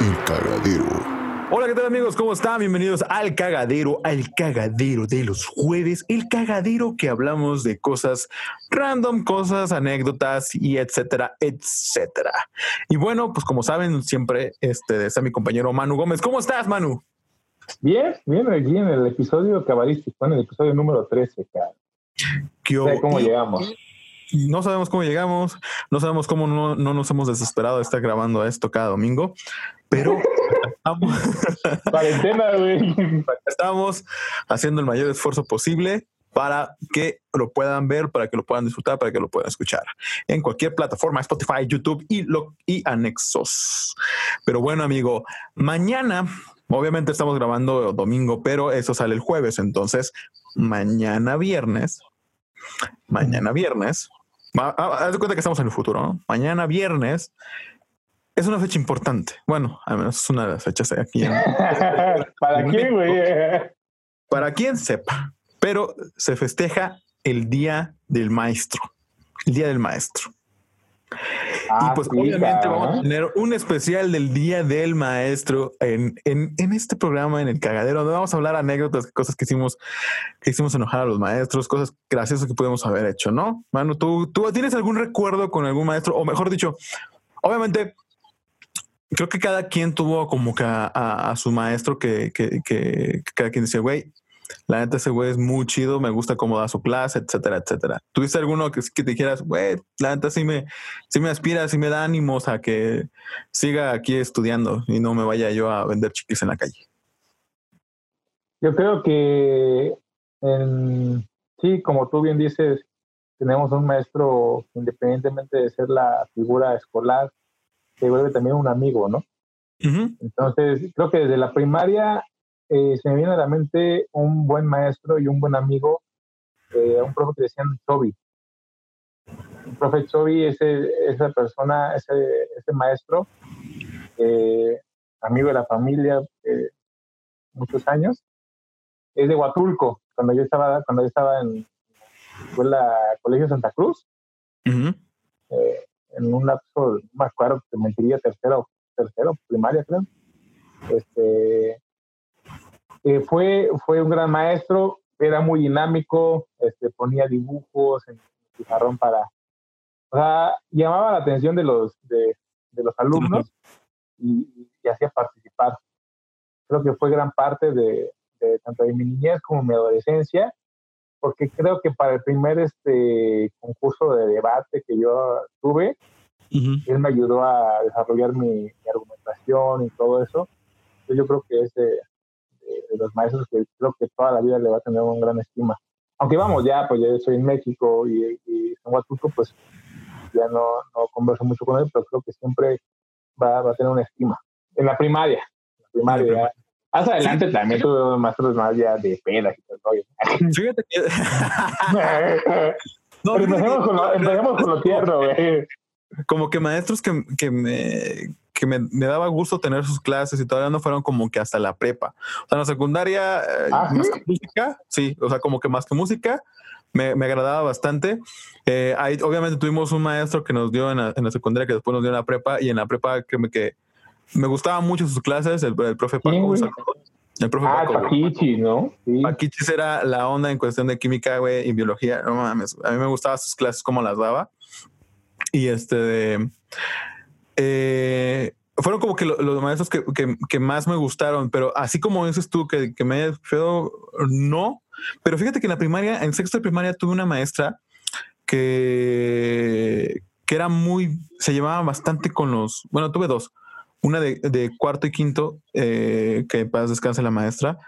El cagadero. Hola, ¿qué tal amigos? ¿Cómo están? Bienvenidos al cagadero, al cagadero de los jueves, el cagadero que hablamos de cosas random, cosas, anécdotas y etcétera, etcétera. Y bueno, pues como saben, siempre este, está mi compañero Manu Gómez. ¿Cómo estás, Manu? Bien, bien, aquí en el episodio cabalístico, en el episodio número 13, cara. ¿Qué hubo? cómo Y- llegamos. No sabemos cómo llegamos, no sabemos cómo no, no nos hemos desesperado de estar grabando esto cada domingo, pero estamos, estamos haciendo el mayor esfuerzo posible para que lo puedan ver, para que lo puedan disfrutar, para que lo puedan escuchar en cualquier plataforma, Spotify, YouTube y, lo, y anexos. Pero bueno, amigo, mañana, obviamente estamos grabando domingo, pero eso sale el jueves, entonces mañana viernes, mañana viernes, haz de cuenta que estamos en el futuro, ¿no? Mañana viernes es una fecha importante. Bueno, al menos es una de las fechas aquí en, ¿Para qué, güey? para quien sepa, pero se festeja el Día del Maestro. El Día del Maestro. Ah, y pues sí, obviamente vamos a tener un especial del Día del Maestro en, en, en este programa, en el cagadero, donde vamos a hablar anécdotas, cosas que hicimos, que hicimos enojar a los maestros, cosas graciosas que pudimos haber hecho, ¿no? Manu, ¿tú, ¿tú tienes algún recuerdo con algún maestro? O mejor dicho, obviamente, creo que cada quien tuvo como que a, a- a su maestro que, que, que- que cada quien dice, güey, la neta ese güey es muy chido, me gusta cómo da su clase, etcétera, etcétera. ¿Tuviste alguno que, que te dijeras, güey, la neta sí me, sí me aspira, sí me da ánimos a que siga aquí estudiando y no me vaya yo a vender chiquis en la calle? Yo creo que en- sí, como tú bien dices, tenemos un maestro independientemente de ser la figura escolar, se vuelve también un amigo, ¿no? Entonces, creo que desde la primaria eh, se me viene a la mente un buen maestro y un buen amigo, eh, un profe que decían Chobi. El profe Chobi, ese, esa persona, ese, ese maestro, eh, amigo de la familia, muchos años, es de Huatulco, cuando yo estaba, cuando yo estaba en escuela Colegio Santa Cruz, Ujú. eh, en un lapso, me acuerdo, te mentiría, tercero, tercero, primaria, creo. Este, eh, fue, fue un gran maestro, era muy dinámico, este, ponía dibujos en el pizarrón para, o sea, llamaba la atención de los, de, de los alumnos y, y hacía participar. Creo que fue gran parte de, de tanto de mi niñez como mi adolescencia, porque creo que para el primer este concurso de debate que yo tuve, Ujú. él me ayudó a desarrollar mi, mi argumentación y todo eso. Entonces yo creo que es de, los maestros que creo que toda la vida le va a tener una gran estima. Aunque vamos, ya, pues ya estoy en México y, y en Huatulco, pues ya no, no converso mucho con él, pero creo que siempre va, va a tener una estima. En la primaria, en la primaria. La ya. Más adelante también tuve maestros más ya de pedas y todo rollo. Fíjate que... No, Pero que- empecemos con lo, empecemos con lo tierno, güey. como que maestros que, que me que me, me daba gusto tener sus clases y todavía no fueron como que hasta la prepa. O sea, en la secundaria, eh, ¿Ah, más sí? que música, sí, o sea, como que más que música, me, me agradaba bastante. Eh, ahí, obviamente tuvimos un maestro que nos dio en la, en la secundaria, que después nos dio en la prepa, y en la prepa que me, que me gustaban mucho sus clases, el, el profe Paco. Saludo. el profe Ah, Paco. güey. Paquichi, ¿no? Sí. Paquichis era la onda en cuestión de química, güey, y biología. No mames. A mí me gustaban sus clases, como las daba. Y este de. Eh, fueron como que lo- los maestros que, que- más me gustaron, pero así como dices tú que, que me feo, no. Pero fíjate que en la primaria, en sexto de primaria, tuve una maestra que, que era muy, se llevaba bastante con los, bueno, tuve dos, una de, de cuarto y quinto, eh, que paz descanse la maestra,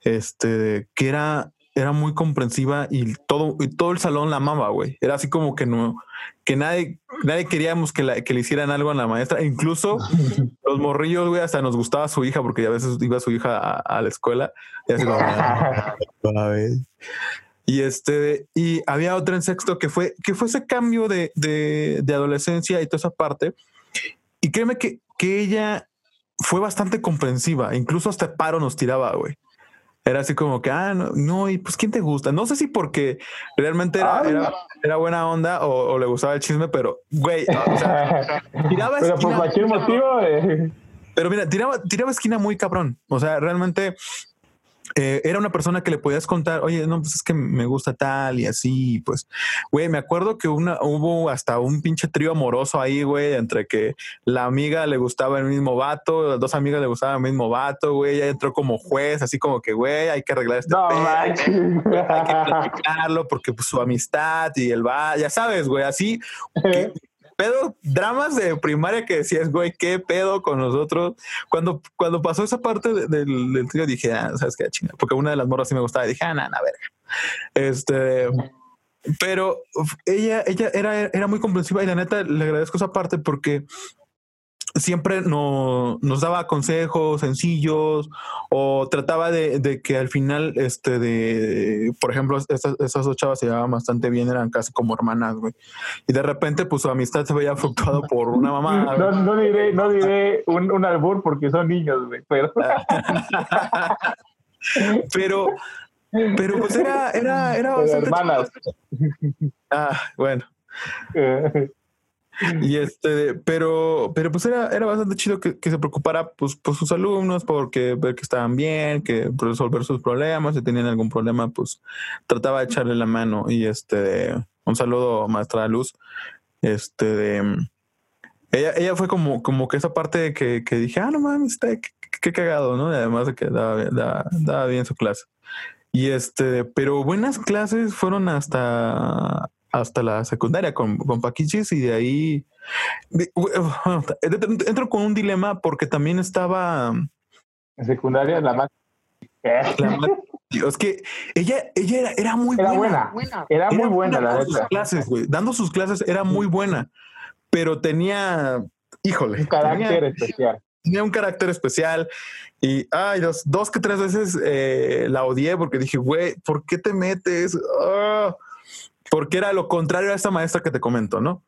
este, que era, era muy comprensiva y todo, y todo el salón la amaba, güey. Era así como que no, que nadie, nadie queríamos que, la- que le hicieran algo a la maestra. E Incluso los morrillos, güey, hasta nos gustaba su hija porque a veces iba su hija a, a la escuela y así como, este, y había otra en sexto que fue, que fue ese cambio de, de, de adolescencia y toda esa parte. Y créeme que, que ella fue bastante comprensiva, incluso hasta paro nos tiraba, güey. Era así como que, ah, no, no, y pues, ¿quién te gusta? No sé si porque realmente era, Ay. era, era buena onda o, o le gustaba el chisme, pero, güey, o sea, tiraba Pero por esquina- cualquier motivo, eh, Pero mira, tiraba, tiraba esquina muy cabrón. O sea, realmente eh, era una persona que le podías contar, oye, no, pues es que me gusta tal y así, pues, güey, me acuerdo que una, hubo hasta un pinche trío amoroso ahí, güey, entre que la amiga le gustaba el mismo vato, las dos amigas le gustaban el mismo vato, güey, ella entró como juez, así como que, güey, hay que arreglar este No, pedo, hay que platicarlo porque pues, su amistad y el va, ya sabes, güey, así, que- pedo, dramas de primaria que decías, güey, qué pedo con nosotros. Cuando, cuando pasó esa parte de- del, del dije, ah, sabes qué, chinga, porque una de las morras sí me gustaba. Dije, ah, nada, verga. Este, pero ella, ella era, era muy comprensiva y la neta le agradezco esa parte porque siempre no, nos daba consejos sencillos o trataba de, de que al final, este, de, por ejemplo, estas, esas dos chavas se llevaban bastante bien, eran casi como hermanas, güey. Y de repente, pues su amistad se veía fluctuado por una mamá. No, no diré, no diré un, un albur porque son niños, güey, pero pero, pero pues era, era, era bastante hermanas. Ah, bueno. Y este, pero, pero pues era, era bastante chido que, que se preocupara pues, por sus alumnos, porque ver que estaban bien, que resolver sus problemas, si tenían algún problema, pues trataba de echarle la mano. Y este, un saludo, maestra Luz. Este, de, ella, ella fue como, como que esa parte que, que dije, ah, no mames, está, qué, cagado, ¿no? Y además de que daba, daba bien su clase. Y este, pero buenas clases fueron hasta, hasta la secundaria con, con Paquichis y de ahí de- entro con un dilema porque también estaba en secundaria la más la ma- es que ella, ella era, era muy era buena. buena, era muy buena la dando sus clases, güey. Dando sus clases era muy buena, pero tenía, híjole, Un carácter tenía- especial. tenía un carácter especial y ay, dos, dos que tres veces eh, la odié porque dije, güey, ¿por qué te metes? Ah, porque era lo contrario a esta maestra que te comento, ¿no?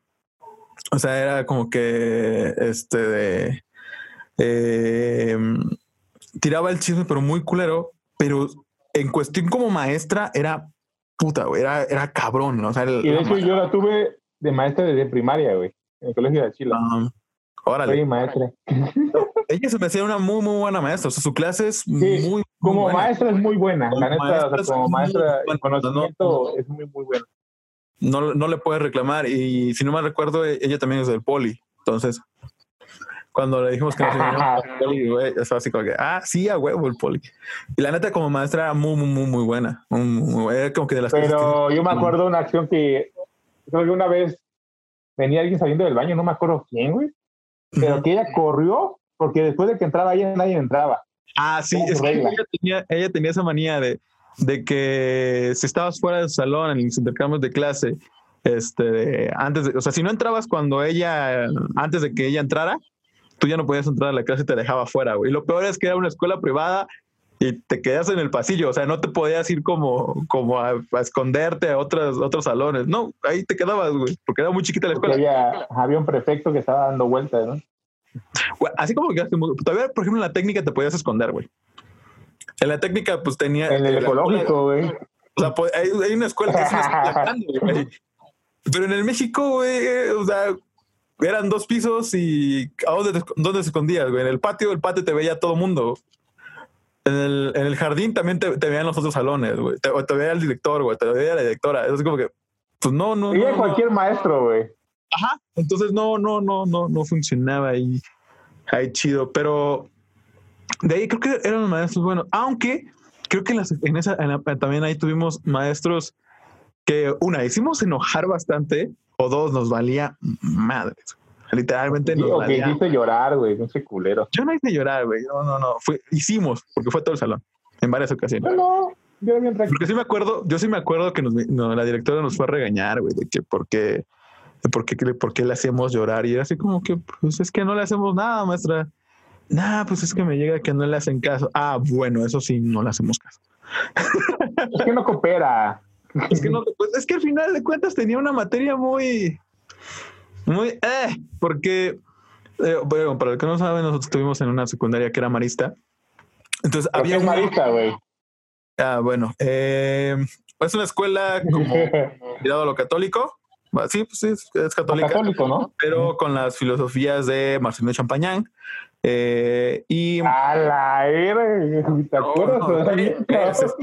O sea, era como que este de eh, tiraba el chisme, pero muy culero, pero en cuestión como maestra era puta, güey, era, era cabrón, ¿no? O sea, el- Y de hecho yo la tuve de maestra desde primaria, güey, en el colegio de Chile. ah, órale. Soy maestra. Ella se me hacía una muy, muy buena maestra. O sea, su clase es muy, muy Como buena. maestra es muy buena, Como la neta, o maestra sea, como en conocimiento no, no. es muy, muy buena. No, no le puedes reclamar. Y si no me recuerdo, e- ella también es del poli. Entonces, cuando le dijimos que nos al poli, güey, eso así como que, ah, sí, a huevo el poli. Y la neta, como maestra, era muy, muy, muy, muy buena. Muy, muy, era como que de las cosas Pero que- yo me acuerdo una acción que creo que una vez venía alguien saliendo del baño, no me acuerdo quién, güey, pero que ella corrió porque después de que entraba ella nadie entraba. Ah, sí, es que ella tenía, ella tenía esa manía de, de que si estabas fuera del salón en los intercambios de clase, este, antes de, o sea, si no entrabas cuando ella, antes de que ella entrara, tú ya no podías entrar a la clase y te dejaba fuera, güey. Y lo peor es que era una escuela privada y te quedas en el pasillo, o sea, no te podías ir como, como a, a esconderte a otros, otros salones. No, ahí te quedabas, güey, porque era muy chiquita la escuela. había, había un prefecto que estaba dando vueltas, ¿no? Güey, Así como que todavía, por ejemplo, en la técnica te podías esconder, güey. En la técnica, pues tenía. En el ecológico, güey. O sea, pues, hay, hay una escuela que es una escuela grande, güey. Pero en el México, güey, o sea, eran dos pisos y ¿a dónde, te, dónde se escondías, güey? En el patio, el patio te veía todo mundo. En el, en el jardín también te, te veían los otros salones, güey. Te, te veía el director, güey. Te veía la directora. Es como que, pues no, no. Y no, de no. cualquier maestro, güey. Ajá. Entonces no, no, no, no, no funcionaba ahí. Ahí chido. Pero de ahí creo que eran los maestros buenos. Aunque creo que en, las- en esa en la- también ahí tuvimos maestros que una hicimos enojar bastante o dos nos valía madres. Literalmente nos O que valía. hiciste llorar, güey, no sé culero. Yo no hice llorar, güey. No, no, no. Fue, hicimos, porque fue todo el salón, en varias ocasiones. No, no, yo bien. Porque sí me acuerdo, yo sí me acuerdo que nos, no, la directora nos fue a regañar, güey, de que por qué, de por qué, por qué le hacíamos llorar. Y era así como que, pues es que no le hacemos nada, maestra. Nah, pues es que me llega que no le hacen caso. Ah, bueno, eso sí, no le hacemos caso. Es que no coopera. Es que no, pues es que al final de cuentas tenía una materia muy, muy, eh, porque, eh, bueno, para el que no saben, nosotros estuvimos en una secundaria que era marista. Entonces había es marista, güey. Ah, bueno, eh, es una escuela como tirado a lo católico, Sí, pues sí, es, católica. Católico, ¿no? Pero con las filosofías de Marcelino Champagnán. Eh, y a la era, ¿te acuerdas?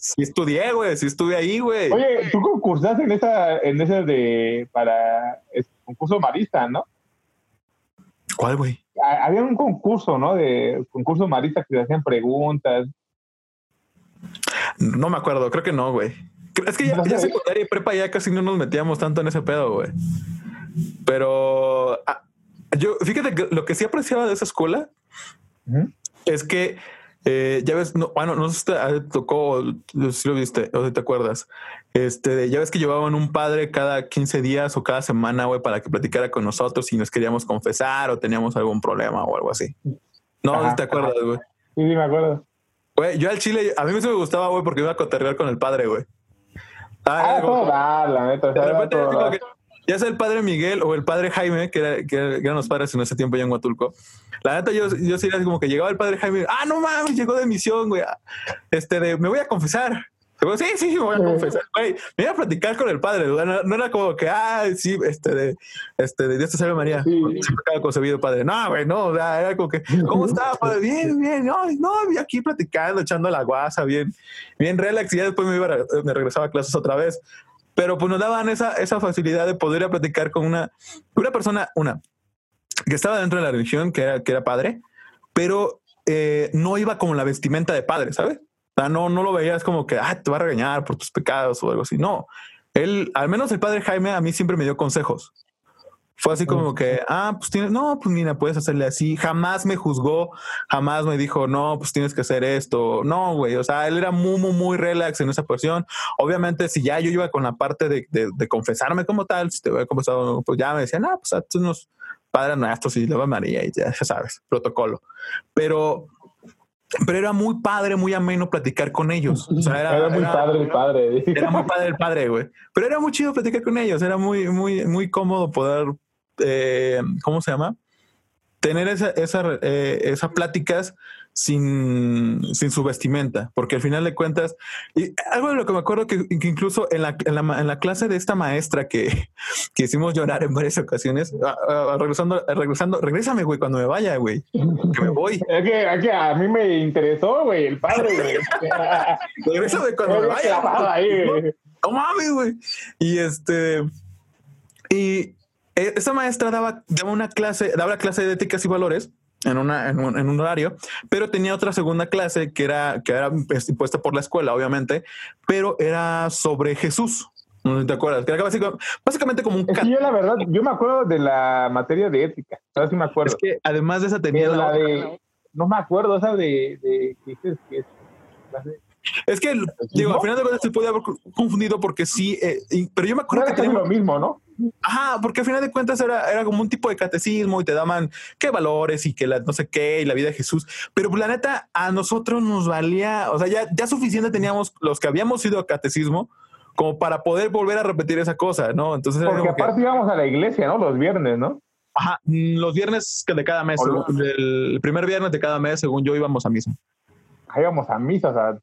sí estudié, güey, sí estuve ahí, güey. Oye, tú concursaste en esa, en esa de para el concurso marista, ¿no? ¿Cuál, güey? Había un concurso, ¿no? De concurso marista que se hacían preguntas. No me acuerdo, creo que no, güey. Es que ya, ya secundaria y prepa ya casi no nos metíamos tanto en ese pedo, güey. Pero ah, yo, fíjate que lo que sí apreciaba de esa escuela es que eh, ya ves, no, bueno, no sé si te tocó, si lo viste o si te acuerdas. Este, ya ves que llevaban un padre cada 15 días o cada semana, güey, para que platicara con nosotros si nos queríamos confesar o teníamos algún problema o algo así. No, te acuerdas, güey. Sí, sí, me acuerdo. Güey, yo al chile, a mí me gustaba, güey, porque iba a coterrear con el padre, güey. Ah, ah la neta. De repente, ya sea el padre Miguel o el padre Jaime, que, era, que, eran los padres en ese tiempo ya en Huatulco. La neta, yo, yo sí era como que llegaba el padre Jaime, ah, no mames, llegó de misión, güey. Este, de, me voy a confesar. Sí, sí, me voy a confesar. Güey, me iba a platicar con el padre. No, era como que, ah, sí, este, de, este, de Dios te salve María. Sí. Estaba concebido padre. No, güey, no, era como que, ¿cómo está, padre? Bien, bien, no, no, aquí platicando, echando la guasa, bien, bien relax. Y ya después me, iba me regresaba a clases otra vez pero pues nos daban esa, esa facilidad de poder ir platicar con una, una persona, una, que estaba dentro de la religión, que era, que era padre, pero eh, no iba como la vestimenta de padre, ¿sabes? No, no lo veías como que, ah, te va a regañar por tus pecados o algo así. No, él, al menos el padre Jaime, a mí siempre me dio consejos. Fue así como que, ah, pues tienes, no, pues mira, puedes hacerle así. Jamás me juzgó, jamás me dijo, no, pues tienes que hacer esto. No, güey, o sea, él era muy, muy, muy relax en esa posición. Obviamente, si ya yo iba con la parte de, de, confesarme como tal, si te había confesado, pues ya me decían, ah, pues tú unos padres nuestros y luego María y ya, ya sabes, protocolo. Pero pero era muy padre, muy ameno platicar con ellos. O sea, era, muy padre el padre. Era muy padre el padre, güey. Pero era muy chido platicar con ellos. Era muy, muy, muy cómodo poder eh, ¿cómo se llama? Tener esa, esa, eh, esas pláticas sin, sin su vestimenta, porque al final de cuentas, y algo de lo que me acuerdo que, incluso en la, en, la, en la, clase de esta maestra que, que hicimos llorar en varias ocasiones, regresando, regresando, regrésame, güey, cuando me vaya, güey, que me voy. Es que, es que, a mí me interesó, güey, el padre, güey. regrésame cuando me vaya. no mames, güey. Y este, y eh, esta maestra daba, daba una clase, daba la clase de éticas y valores en, una, en, un, horario, pero tenía otra segunda clase que era, que era pues, impuesta por la escuela, obviamente, pero era sobre Jesús. ¿No te acuerdas? Que era básicamente, como un... yo la verdad, yo me acuerdo de la materia de ética, ¿sabes si me acuerdo? Es que además de esa tenía la, de... No me acuerdo, esa de... de, de, de es que, digo, al final de cuentas se puede haber confundido porque sí, eh, pero yo me acuerdo que tenía lo mismo, ¿no? Ajá, porque al final de cuentas era, era como un tipo de catecismo y te daban qué valores y que la no sé qué y la vida de Jesús. Pero pues, la neta, a nosotros nos valía, o sea, ya, ya suficiente teníamos los que habíamos ido a catecismo como para poder volver a repetir esa cosa, ¿no? Entonces, porque aparte íbamos a la iglesia, ¿no? Los viernes, ¿no? Ajá, los viernes de cada mes, el primer viernes de cada mes, según yo, íbamos a misa. íbamos a misa, o sea,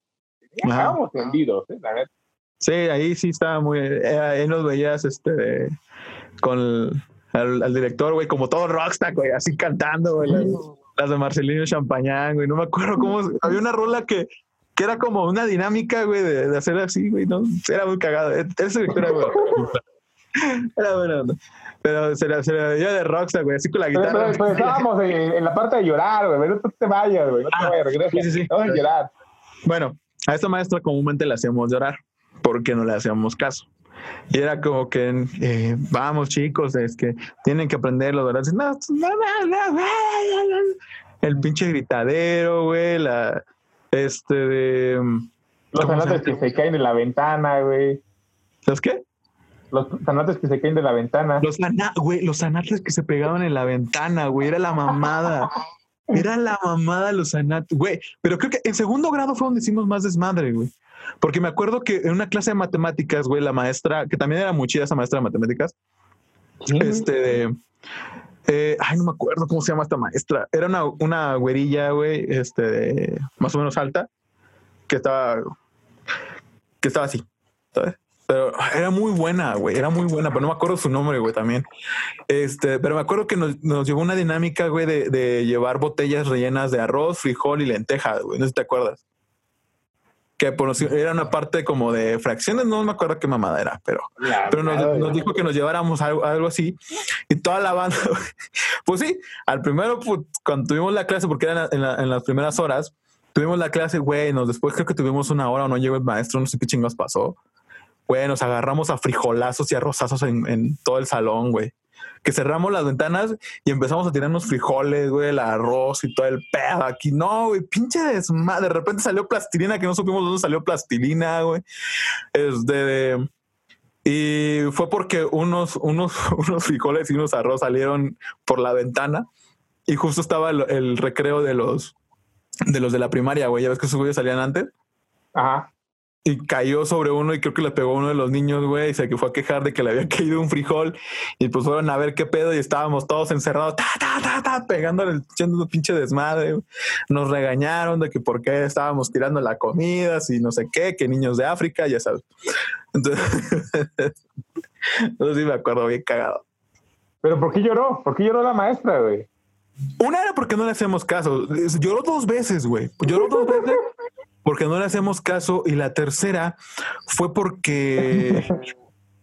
estábamos tendidos, ¿eh? La neta. Sí, ahí sí estaba muy. Eh, ahí nos veías este, con el, al, director, güey, como todo rockstar, güey, así cantando, güey, las, de Marcelino Champañán, güey. No me acuerdo cómo. Había una rola que, que era como una dinámica, güey, de, de, hacer así, güey, ¿no? Era muy cagado. E, ese director era, güey. Era bueno, Pero se la, se veía de rockstar, güey, así con la guitarra. Pero, estábamos en, la parte de llorar, güey. No te vayas, güey. No te ah, vayas, regresa. Sí, sí, sí. Vamos a llorar. Bueno, a esta maestra comúnmente le hacíamos llorar porque no le hacíamos caso. Y era como que, eh, vamos chicos, es que tienen que aprenderlo, ¿verdad? No, no, no, el pinche gritadero, güey, la, este de... Los zanates que se caen de la ventana, güey. ¿Los qué? Los zanates que se caen de la ventana. Los, güey, los que se pegaban en la ventana, güey, era la mamada. Era la mamada los anatos, güey. Pero creo que en segundo grado fue donde hicimos más desmadre, güey. Porque me acuerdo que en una clase de matemáticas, güey, la maestra, que también era muy chida esa maestra de matemáticas, este, eh, ay, no me acuerdo cómo se llama esta maestra. Era una, una güerilla, güey, este, más o menos alta, que estaba, que estaba así, ¿sabes? Pero era muy buena, güey, era muy buena, pero no me acuerdo su nombre, güey, también. Este, pero me acuerdo que nos, nos llevó una dinámica, güey, de, de, llevar botellas rellenas de arroz, frijol y lentejas, güey, no sé si te acuerdas. Que por, era una parte como de fracciones, no me acuerdo qué mamada era, pero, pero nos, nos, dijo que nos lleváramos algo, algo, así y toda la banda, pues sí, al primero, pues, cuando tuvimos la clase, porque era en, la, en las primeras horas, tuvimos la clase, güey, nos después creo que tuvimos una hora o no llegó el maestro, no sé qué chingos pasó Güey, nos agarramos a frijolazos y arrozazos en, en todo el salón, güey. Que cerramos las ventanas y empezamos a tirarnos frijoles, güey, el arroz y todo el pedo aquí. No, güey, pinche desmadre. De repente salió plastilina, que no supimos dónde salió plastilina, güey. Este, y fue porque unos, unos, unos frijoles y unos arroz salieron por la ventana y justo estaba el, el recreo de los, de los de la primaria, güey. Ya ves que esos güeyes salían antes. Ajá y cayó sobre uno y creo que le pegó a uno de los niños, güey, y se fue a quejar de que le había caído un frijol y pues fueron a ver qué pedo y estábamos todos encerrados, ta, ta, ta, ta, pegándole, echando un pinche desmadre. Nos regañaron de que por qué estábamos tirando la comida, si no sé qué, que niños de África, ya sabes. Entonces, eso sí me acuerdo bien cagado. Pero ¿por qué lloró? ¿Por qué lloró la maestra, güey? Una era porque no le hacemos caso. Lloró dos veces, güey. Lloró dos veces porque no le hacemos caso. Y la tercera fue porque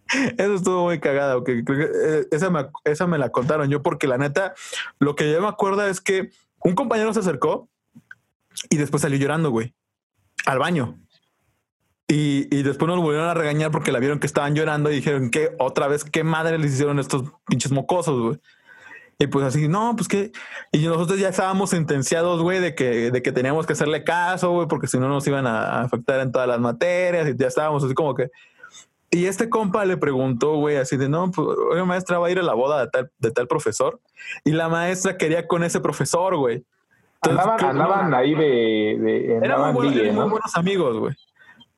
eso estuvo muy cagado. Que, eh, esa, me, esa me la contaron yo, porque la neta, lo que yo me acuerdo es que un compañero se acercó y después salió llorando, güey, al baño. Y, y, después nos volvieron a regañar porque la vieron que estaban llorando y dijeron que otra vez qué madre les hicieron estos pinches mocosos, güey. Y pues así, no, pues que. Y nosotros ya estábamos sentenciados, güey, de que, de que teníamos que hacerle caso, güey, porque si no nos iban a afectar en todas las materias y ya estábamos así como que. Y este compa le preguntó, güey, así de, no, pues, oye, maestra, va a ir a la boda de tal, de tal profesor. Y la maestra quería con ese profesor, güey. Entonces, andaban, ahí de... de eran muy, buenos, eran muy buenos amigos, güey.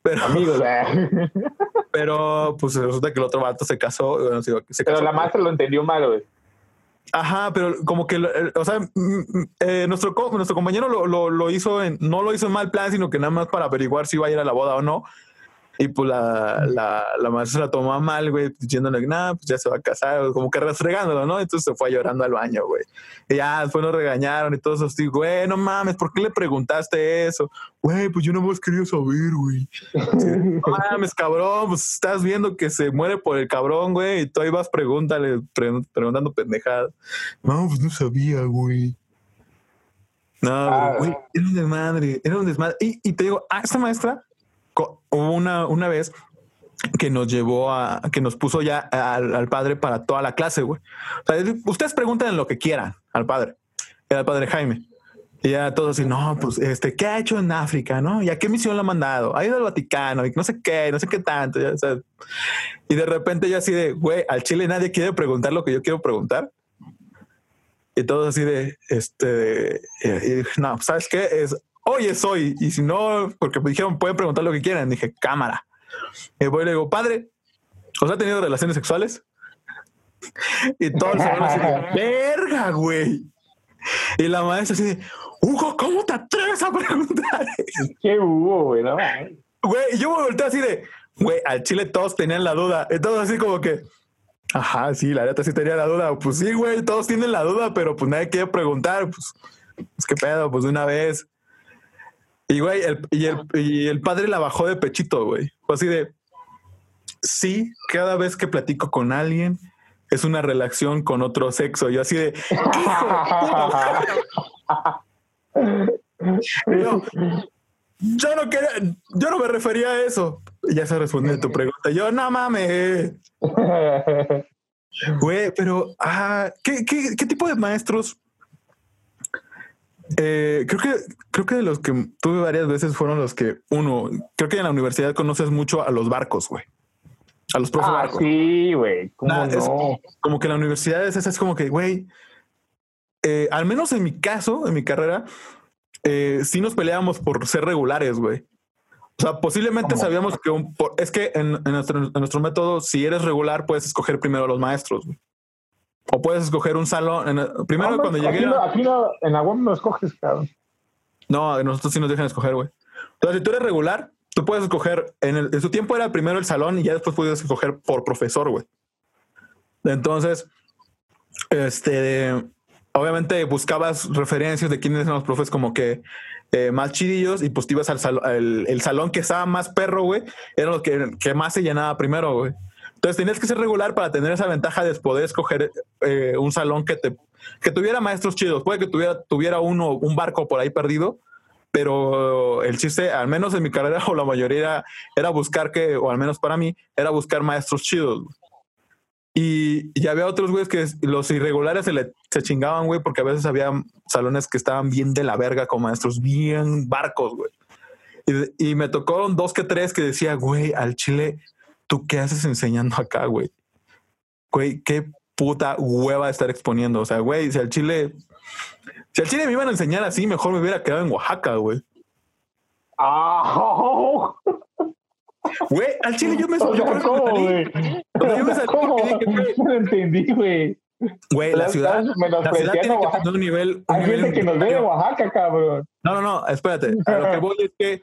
Pero, amigos, eh. pero pues resulta que el otro vato se casó. Bueno, se, se casó pero la maestra lo entendió mal, güey. Ajá, pero como que, o sea, eh, nuestro, nuestro compañero lo, lo, lo, hizo en, no lo hizo en mal plan, sino que nada más para averiguar si iba a ir a la boda o no. Y pues la, la, la maestra la tomó mal, güey, diciéndole, nada, pues ya se va a casar, como que restregándolo, ¿no? Entonces se fue llorando al baño, güey. Y ya después nos regañaron y todos así, güey, no mames, ¿por qué le preguntaste eso? Güey, pues yo no más quería saber, güey. no mames, cabrón, pues estás viendo que se muere por el cabrón, güey, y tú ahí vas pregúntale, preguntando pendejadas. No, pues no sabía, güey. No, ah, güey, era un desmadre, era un desmadre. Y, y te digo, ah, esta maestra hubo una, una vez que nos llevó a, que nos puso ya al, padre para toda la clase, güey. O sea, ustedes pregunten lo que quieran al padre. Era el padre Jaime. Y ya todos así, no, pues, este, ¿qué ha hecho en África? ¿No? ¿Y a qué misión lo ha mandado? Ha ido al Vaticano y no sé qué, no sé qué tanto. Ya, y de repente yo así de, güey, al Chile nadie quiere preguntar lo que yo quiero preguntar. Y todos así de, este, no, ¿sabes qué? Es, hoy es hoy. Y si no, porque me dijeron, pueden preguntar lo que quieran. Dije, cámara. Y voy y le digo, padre, ¿os ha tenido relaciones sexuales? Y todo el salón así de, verga, güey. Y la maestra así de, Hugo, ¿cómo te atreves a preguntar? ¿Qué hubo, güey? No, güey, y yo me volteé así de, güey, al chile todos tenían la duda. Entonces así como que, ajá, sí, la neta sí tenía la duda. Pues sí, güey, todos tienen la duda, pero pues nadie quiere preguntar. Pues, pues qué pedo, pues de una vez. Y, güey, el, y, el, y el padre la bajó de pechito, güey. Fue así de, sí, cada vez que platico con alguien es una relación con otro sexo. Yo así de, yo, yo, no quería, yo no me refería a eso. Ya se respondió a tu pregunta. Yo, no mames. Güey, pero, ah, ¿qué, qué, ¿qué tipo de maestros eh, creo que creo que de los que tuve varias veces fueron los que uno creo que en la universidad conoces mucho a los barcos, güey. A los profes ah, Sí, güey. Como que la universidad es, es como que, güey, eh, al menos en mi caso, en mi carrera, eh, sí nos peleábamos por ser regulares, güey. O sea, posiblemente sabíamos que es que en, nuestro, en, nuestro, método, si eres regular, puedes escoger primero a los maestros. Güey. O puedes escoger un salón. primero, cuando llegué. Aquí, no, en la web no escoges, cabrón. No, nosotros sí nos dejan escoger, güey. Entonces, si tú eres regular, tú puedes escoger, en, el, en su tiempo era primero el salón y ya después puedes escoger por profesor, güey. Entonces, este, obviamente buscabas referencias de quiénes eran los profes como que eh, más chidillos y pues te ibas al salón, el, salón que estaba más perro, güey, era lo que, que más se llenaba primero, güey. Entonces tenías que ser regular para tener esa ventaja de poder escoger eh, un salón que te que tuviera maestros chidos. Puede que tuviera, tuviera uno, un barco por ahí perdido, pero el chiste, al menos en mi carrera o la mayoría era, era buscar que, o al menos para mí, era buscar maestros chidos. Y, ya había otros güeyes que los irregulares se, le, se chingaban, güey, porque a veces había salones que estaban bien de la verga con maestros bien barcos, güey. Y, y me tocaron dos que tres que decía, güey, al chile ¿tú qué haces enseñando acá, güey? Güey, qué puta hueva estar exponiendo. O sea, güey, si al Chile, si al Chile me iban a enseñar así, mejor me hubiera quedado en Oaxaca, güey. Ah, Güey, al Chile yo me yo ¿Cómo, güey? Yo me salí ¿Cómo? No entendí, güey. Güey, la ciudad, la ciudad tiene que tener un nivel. Un Hay nivel gente que nos ve de Oaxaca, cabrón. No, no, no, espérate. A lo que voy es que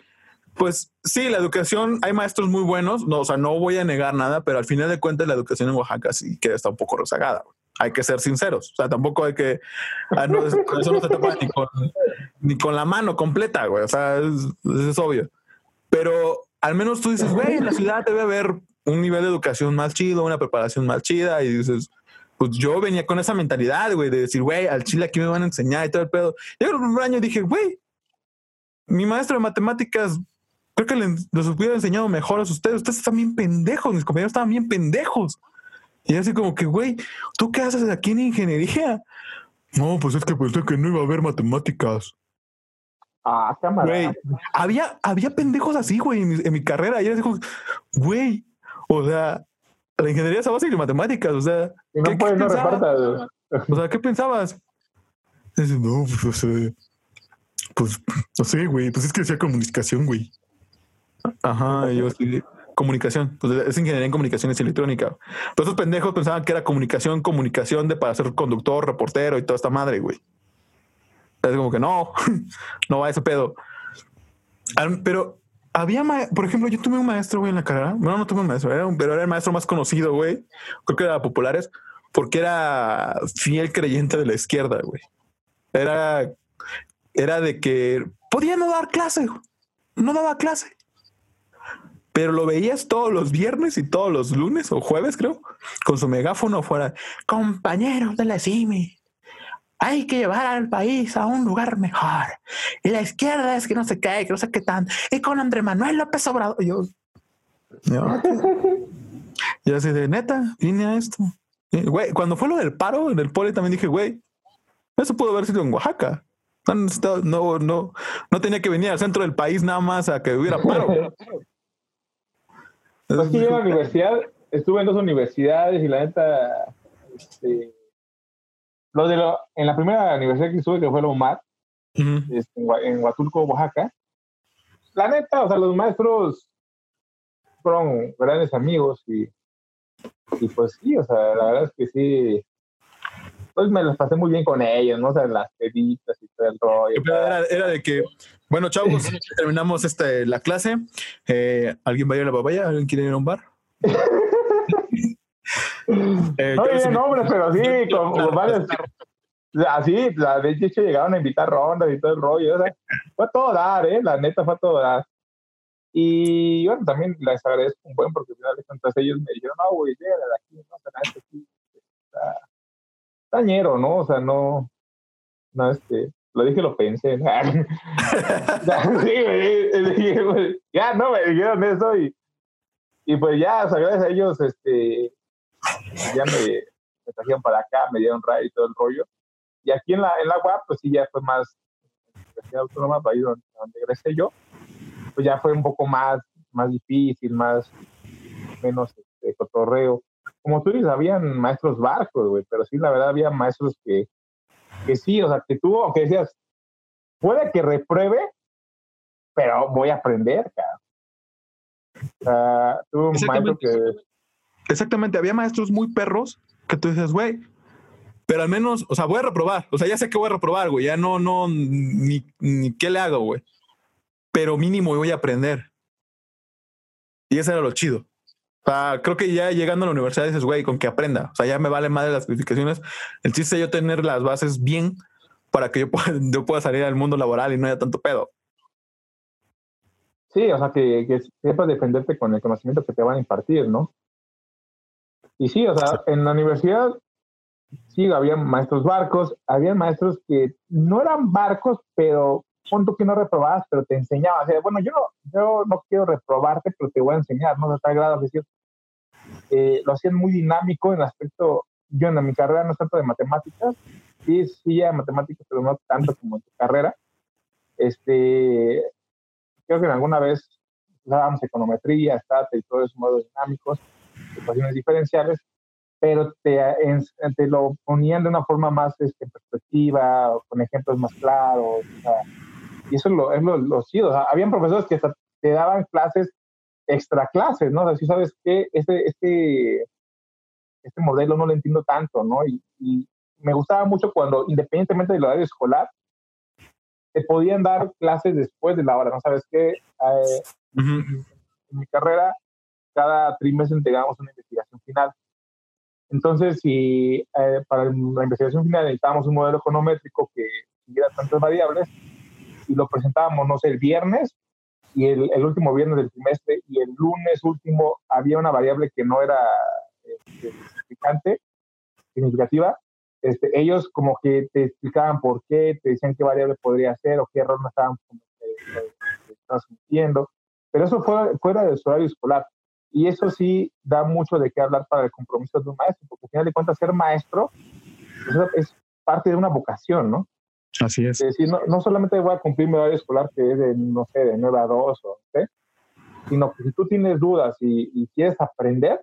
pues sí, la educación, hay maestros muy buenos, no, o sea, no voy a negar nada, pero al final de cuentas la educación en Oaxaca sí que está un poco rezagada. Hay que ser sinceros, o sea, tampoco hay que, ah, ni con, la mano completa, güey, o sea, es, obvio. Pero al menos tú dices, güey, en la ciudad debe haber un nivel de educación más chido, una preparación más chida, y dices, pues yo venía con esa mentalidad, güey, de decir, güey, al chile aquí me van a enseñar y todo el pedo. Y el primer año dije, güey, mi maestro de matemáticas creo que les, hubiera enseñado mejor a ustedes. Ustedes están bien pendejos, mis compañeros estaban bien pendejos. Y así como que, güey, ¿tú qué haces aquí en ingeniería? No, pues es que pensé que no iba a haber matemáticas. Ah, cámara. Güey, había, había pendejos así, güey, en mi, carrera. Y era así como, güey, o sea, la ingeniería es a base de matemáticas, o sea. no ¿qué, puedes, no repartas. O sea, ¿qué pensabas? no, pues, pues, no sé, güey, pues es que decía comunicación, güey. Ajá, yo sí. Comunicación. Pues es ingeniería en comunicaciones electrónica. Pero esos pendejos pensaban que era comunicación, comunicación de para ser conductor, reportero y toda esta madre, güey. Es como que no, no va ese pedo. Pero había, por ejemplo, yo tuve un maestro, güey, en la carrera. No, no tuve un maestro, era un, pero era el maestro más conocido, güey. Creo que era populares porque era fiel creyente de la izquierda, güey. Era, era de que podía no dar clase, no daba clase pero lo veías todos los viernes y todos los lunes o jueves, creo, con su megáfono fuera, compañeros de la CIMI, hay que llevar al país a un lugar mejor. Y la izquierda es que no se cae, que no sé qué tan. Y con Andrés Manuel López Obrador, yo, yo, así de neta, vine a esto. güey, cuando fue lo del paro en el poli también dije, güey, eso pudo haber sido en Oaxaca. No, no, no tenía que venir al centro del país nada más a que hubiera paro. Pues que yo en la universidad, estuve en dos universidades y la neta, este, lo de lo, en la primera universidad que estuve, que fue la UMAR, este, en Huatulco, Oaxaca, la neta, o sea, los maestros fueron grandes amigos y, y pues sí, o sea, la verdad es que sí, pues me las pasé muy bien con ellos, ¿no? O sea, las peditas y todo el rollo. Era, era, de que, bueno, chavos, terminamos este, la clase. Eh, ¿Alguien va a ir a la papaya? ¿Alguien quiere ir a un bar? eh, no tiene nombre, pero sí, con, con varios. Así, de hecho llegaron a invitar rondas y todo el rollo. O sea, fue todo dar, ¿eh? La neta fue todo dar. Y bueno, también les agradezco un buen porque al final de cuentas ellos me dijeron, no, güey, llega de aquí, no, o sea, aquí, está, tañero, ¿no? O sea, no, no, este, lo dije, lo pensé. sí, ya no, me dijeron eso y, y pues ya, o sea, gracias a ellos, este, ya me, trajeron para acá, me dieron ray y todo el rollo. Y aquí en la, en la UAP, pues sí, ya fue más, Universidad Autónoma, para ir donde, donde yo, pues ya fue un poco más, más difícil, más, menos este, cotorreo como tú dices, habían maestros barcos, güey, pero sí, la verdad, había maestros que, que sí, o sea, que tú, aunque decías, puede que repruebe, pero voy a aprender, cara. O sea, tuve un maestro que... Exactamente, había maestros muy perros que tú dices, güey, pero al menos, o sea, voy a reprobar, o sea, ya sé que voy a reprobar, güey, ya no, no, ni, ni qué le hago, güey, pero mínimo voy a aprender. Y eso era lo chido. O sea, creo que ya llegando a la universidad dices, güey, con que aprenda. O sea, ya me vale más de las calificaciones. El chiste es yo tener las bases bien para que yo pueda, yo pueda salir al mundo laboral y no haya tanto pedo. Sí, o sea, que, que sepas defenderte con el conocimiento que te van a impartir, ¿no? Y sí, o sea, en la universidad sí había maestros barcos, había maestros que no eran barcos, pero punto que no reprobabas, pero te enseñaba. O sea, bueno, yo no, yo no quiero reprobarte, pero te voy a enseñar, ¿no? De tal grado, lo hacían muy dinámico en el aspecto, yo en mi carrera no es tanto de matemáticas, sí, sí, ya matemáticas, pero no tanto como en tu carrera. Este, creo que en alguna vez usábamos econometría, estate y todos esos modos dinámicos, ecuaciones diferenciales, pero te, te, lo ponían de una forma más este, perspectiva, con ejemplos más claros. Y eso es lo, es lo, lo chido. O sea, habían profesores que te daban clases, extra clases, ¿no? O sea, si sabes que este, este, este modelo no lo entiendo tanto, ¿no? Y, y me gustaba mucho cuando, independientemente del horario escolar, te podían dar clases después de la hora, ¿no? Sabes qué? Eh, en mi carrera, cada trimestre entregamos una investigación final. Entonces, si eh, para la investigación final necesitábamos un modelo econométrico que tuviera tantas variables, y lo presentábamos, no sé, el viernes, y el, el, último viernes del trimestre, y el lunes último había una variable que no era este, significante, significativa, este, ellos como que te explicaban por qué, te decían qué variable podría ser o qué error no estaban transmitiendo, pero eso fuera, fuera del horario escolar. Y eso sí da mucho de qué hablar para el compromiso de un maestro, porque al final de cuentas ser maestro pues, es parte de una vocación, ¿no? Así es. Es decir, no, no, solamente voy a cumplir mi horario escolar que es de, no sé, de 9 a 2, o, sino que si tú tienes dudas y, y, quieres aprender,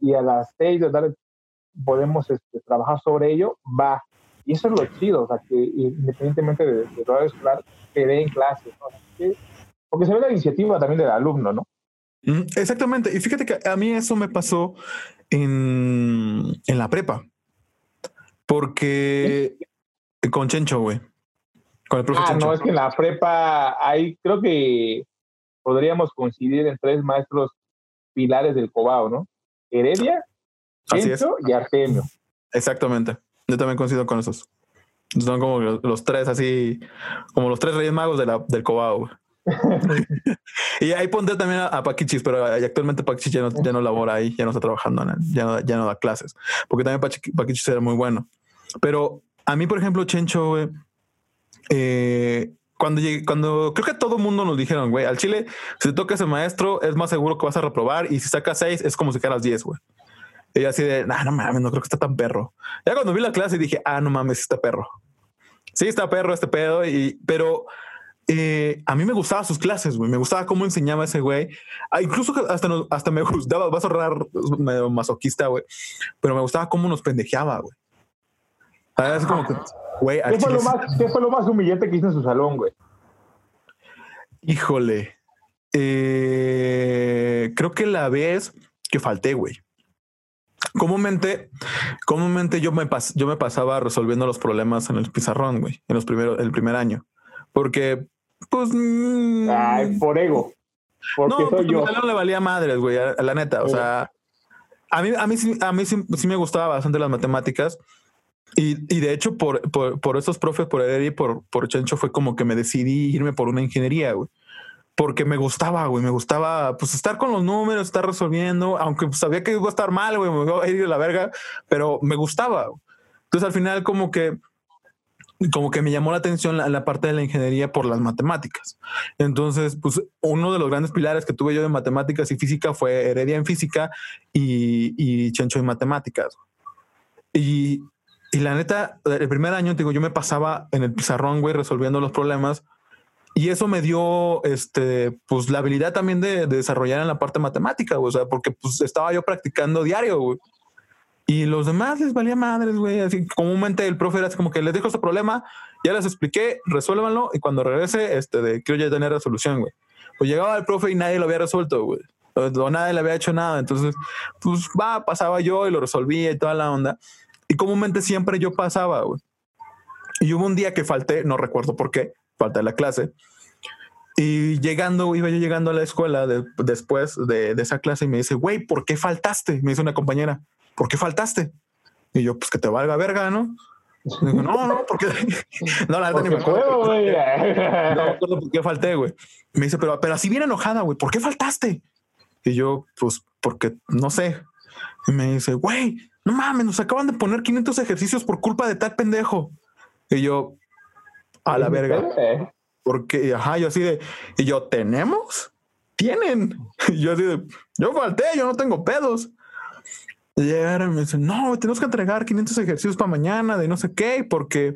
y a las 6 de tarde podemos este, trabajar sobre ello, va. Y eso es lo chido, o sea, que independientemente de, de horario escolar, que dé en clases, ¿no? porque se ve la iniciativa también del alumno, ¿no? Exactamente. Y fíjate que a mí eso me pasó en, en la prepa. Porque con Chencho, güey. Con el profesor. Ah, no, es que en la prepa hay, creo que podríamos coincidir en tres maestros pilares del Cobao, ¿no? Heredia, Chencho y Artemio. Exactamente. Yo también coincido con esos. Son como los, tres así, como los tres reyes magos de la, del Cobao. Güey. y ahí pondré también a, Paquichis, pero actualmente Paquichis ya no, ya no labora ahí, ya no está trabajando, ya no, ya no da clases, porque también Paquichis era muy bueno. Pero a mí, por ejemplo, Chencho, eh, cuando llegué, cuando creo que todo el mundo nos dijeron, güey, al Chile, si te ese maestro, es más seguro que vas a reprobar y si sacas seis, es como si quedaras diez, güey. Y así de, nah, no mames, no creo que está tan perro. Ya cuando vi la clase dije, ah, no mames, está perro. Sí, está perro este pedo, y, pero eh, a mí me gustaba sus clases, güey. Me gustaba cómo enseñaba ese güey. Ah, incluso hasta, hasta me gustaba, vas a ahorrar masoquista, güey. Pero me gustaba cómo nos pendejeaba, güey. Es como que, güey. ¿Qué, fue lo más, ¿Qué fue lo más humillante que hizo en su salón, güey? Híjole. Eh, creo que la vez que falté, güey. Comúnmente, comúnmente yo me, pas, yo me pasaba resolviendo los problemas en el pizarrón, güey, en los primeros, el primer año. Porque pues. Mm, Ay, por ego. Porque no, soy yo. no le valía madres, güey, la neta. O sea, a mí, a mí, sí, a mí sí, me gustaba bastante las matemáticas. Y, y de hecho, por, por, por estos profes, por Heredia y por, por Chencho, fue como que me decidí irme por una ingeniería, güey. Porque me gustaba, güey, me gustaba pues estar con los números, estar resolviendo, aunque sabía que iba a estar mal, güey, me iba a ir de la verga, pero me gustaba. Entonces al final como que como que me llamó la atención la, parte de la ingeniería por las matemáticas. Entonces, pues uno de los grandes pilares que tuve yo de matemáticas y física fue Heredia en física y, y Chencho en matemáticas. Y, y, la neta, el primer año, digo, yo me pasaba en el pizarrón, güey, resolviendo los problemas. Y eso me dio, este, pues la habilidad también de, de desarrollar en la parte matemática, o sea, porque pues estaba yo practicando diario, güey. Y los demás les valía madres, güey. Así comúnmente el profe era así como que les dejo este problema, ya les expliqué, resuélvanlo y cuando regrese, este, de, quiero ya tener resolución, güey. Pues llegaba el profe y nadie lo había resuelto, güey. O, nadie le había hecho nada. Entonces, pues va, pasaba yo y lo resolvía y toda la onda. Y comúnmente siempre yo pasaba, güey. Y hubo un día que falté, no recuerdo por qué, falté la clase. Y llegando, iba yo llegando a la escuela después de, esa clase y me dice, güey, ¿por qué faltaste? Me dice una compañera, ¿por qué faltaste? Y yo, pues que te valga verga, ¿no? Digo, no, no, porque no, la verdad ni me acuerdo. no me acuerdo por qué falté, güey. Me dice, pero, pero así bien enojada, güey, ¿por qué faltaste? Y yo, pues, porque no sé. Y me dice, güey, no mames, nos acaban de poner 500 ejercicios por culpa de tal pendejo. Y yo, a la verga. Porque, ajá, yo así de, y yo, ¿tenemos? Tienen. Y yo así de, yo falté, yo no tengo pedos. Y llegaron y me dicen, no, tenemos que entregar 500 ejercicios para mañana de no sé qué, porque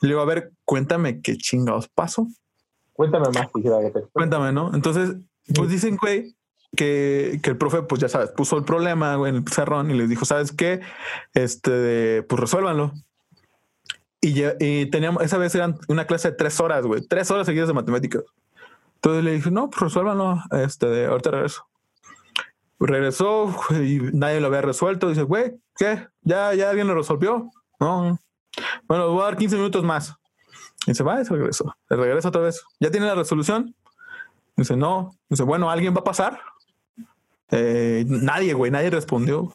le digo, a ver, cuéntame qué chingados paso. Cuéntame más, Cuéntame, ¿no? Entonces, pues dicen, güey, que, que, el profe, pues ya sabes, puso el problema güey, en el pizarrón y les dijo, ¿sabes qué? Este, pues resuélvanlo. Y, y teníamos, esa vez eran una clase de tres horas, güey, tres horas seguidas de matemáticas. Entonces le dije, no, pues resuélvanlo, este, ahorita regreso. Regresó y nadie lo había resuelto. Dice, güey, ¿qué? ¿Ya, ya alguien lo resolvió? No. Bueno, voy a dar 15 minutos más. Y se va se regresó. Se regresa otra vez. ¿Ya tiene la resolución? Dice, no. Dice, bueno, ¿alguien va a pasar? Eh, nadie, güey, nadie respondió.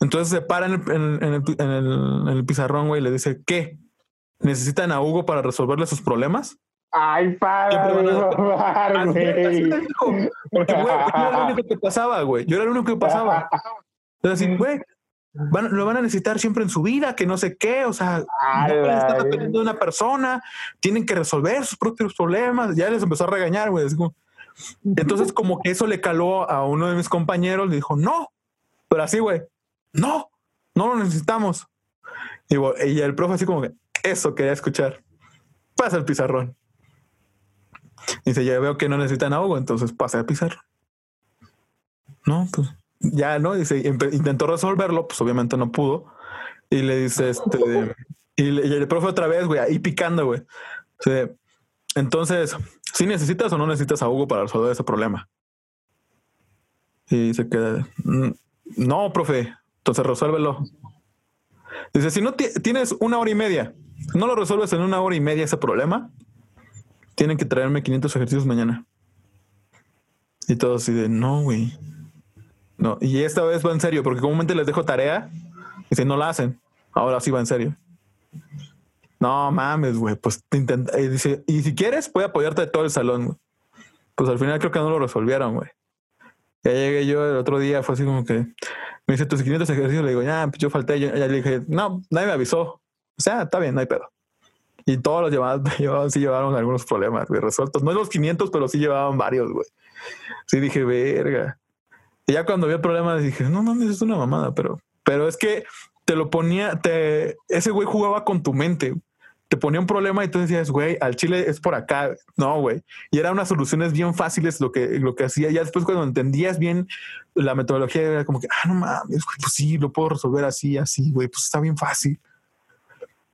Entonces se para en el, en el pizarrón, güey, y le dice, ¿qué? ¿Necesitan a Hugo para resolverle sus problemas? Ay, padre. Porque, güey, yo era el único que pasaba, güey. Yo era el único que pasaba. Entonces, güey, lo van a necesitar siempre en su vida, que no sé qué, o sea, no están dependiendo de una persona, tienen que resolver sus propios problemas. Ya les empezó a regañar, güey. Entonces, como que eso le caló a uno de mis compañeros, le dijo, no, pero así, güey, no, no lo necesitamos. Y, y el profe así como que, eso quería escuchar. Pasa el pizarrón. Dice, ya veo que no necesitan agua, entonces pase a pisar. No, pues ya no, dice, intentó resolverlo, pues obviamente no pudo. Y le dice, este, y, el profe otra vez, güey, ahí picando, güey. entonces, si necesitas o no necesitas a Hugo para resolver ese problema. Y se queda, mm, no, profe, entonces resuélvelo. Dice, si no tienes una hora y media, no lo resuelves en una hora y media ese problema, tienen que traerme 500 ejercicios mañana. Y todos así de, no, güey. No, y esta vez va en serio, porque comúnmente les dejo tarea y si no la hacen, ahora sí va en serio. No mames, güey, pues intenta, y dice, y si quieres, puede apoyarte de todo el salón. Pues al final creo que no lo resolvieron, güey. Ya llegué yo el otro día, fue así como que me dice tus 500 ejercicios, le digo, ya, pues yo falté, ya le dije, no, nadie me avisó. O sea, está bien, no hay pedo. Y todos los llevaban, llevaban sí llevaron algunos problemas, güey, resueltos. No los 500, pero sí llevaban varios, güey. Sí dije, verga. Y ya cuando vi el problema dije, no no, es una mamada, pero, pero es que te lo ponía, te, ese güey jugaba con tu mente. Te ponía un problema y tú decías, güey, al chile es por acá. No, güey. Y eran unas soluciones bien fáciles lo que, lo que hacía. Ya después cuando entendías bien la metodología, era como que, ah, no mames, pues sí, lo puedo resolver así, así, güey, pues está bien fácil.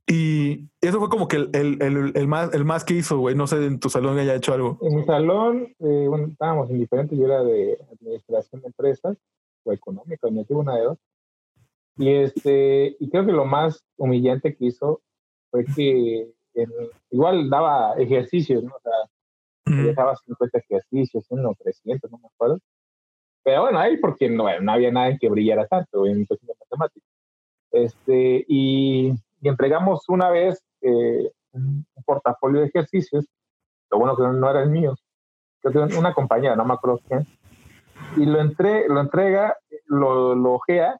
Y eso fue como que el, el, el, más, el más que hizo, güey. No sé en tu salón haya hecho algo. En mi salón, eh, bueno, estábamos indiferentes. Yo era de administración de empresas o económica, me tuve una de dos. Y, este, y creo que lo más humillante que hizo fue que igual daba ejercicios, ¿no? O sea, mm. dejaba 50 ejercicios, uno 300, no me acuerdo. Pero bueno, ahí porque no, no había nada en que brillara tanto en cuestión de matemáticas. Este, y y entregamos una vez eh, un, portafolio de ejercicios, lo bueno que no, era el mío, que una compañera, no me acuerdo quién, y lo, entre, lo entrega, lo, lo ojea,